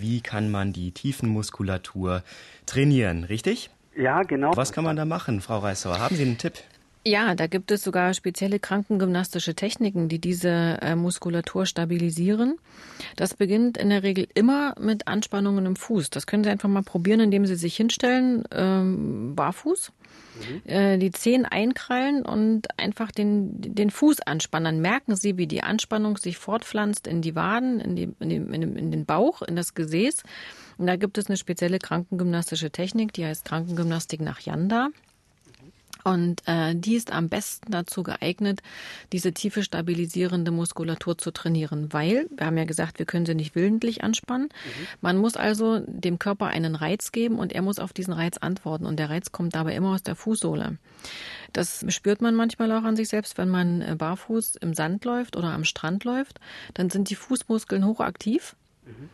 wie kann man die Tiefenmuskulatur trainieren, richtig? Ja, genau. Was kann man da machen, Frau Reissauer? Haben Sie einen Tipp? Ja, da gibt es sogar spezielle krankengymnastische Techniken, die diese äh, Muskulatur stabilisieren. Das beginnt in der Regel immer mit Anspannungen im Fuß. Das können Sie einfach mal probieren, indem Sie sich hinstellen, ähm, barfuß, mhm. äh, die Zehen einkrallen und einfach den, den Fuß anspannen. Dann merken Sie, wie die Anspannung sich fortpflanzt in die Waden, in, die, in, die, in den Bauch, in das Gesäß. Und da gibt es eine spezielle krankengymnastische Technik, die heißt Krankengymnastik nach Yanda. Und äh, die ist am besten dazu geeignet, diese tiefe stabilisierende Muskulatur zu trainieren, weil, wir haben ja gesagt, wir können sie nicht willentlich anspannen. Mhm. Man muss also dem Körper einen Reiz geben und er muss auf diesen Reiz antworten. Und der Reiz kommt dabei immer aus der Fußsohle. Das spürt man manchmal auch an sich selbst, wenn man äh, barfuß im Sand läuft oder am Strand läuft. Dann sind die Fußmuskeln hochaktiv. Mhm.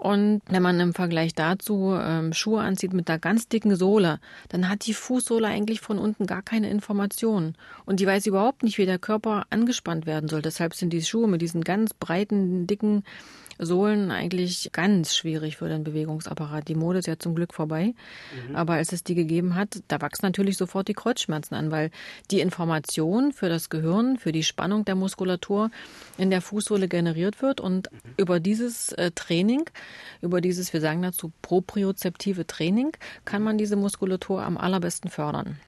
Und wenn man im Vergleich dazu ähm, Schuhe anzieht mit einer ganz dicken Sohle, dann hat die Fußsohle eigentlich von unten gar keine Informationen. Und die weiß überhaupt nicht, wie der Körper angespannt werden soll. Deshalb sind die Schuhe mit diesen ganz breiten, dicken Sohlen eigentlich ganz schwierig für den Bewegungsapparat. Die Mode ist ja zum Glück vorbei. Mhm. Aber als es die gegeben hat, da wachsen natürlich sofort die Kreuzschmerzen an, weil die Information für das Gehirn, für die Spannung der Muskulatur in der Fußsohle generiert wird. Und mhm. über dieses äh, Training, über dieses, wir sagen dazu, propriozeptive Training, kann man diese Muskulatur am allerbesten fördern.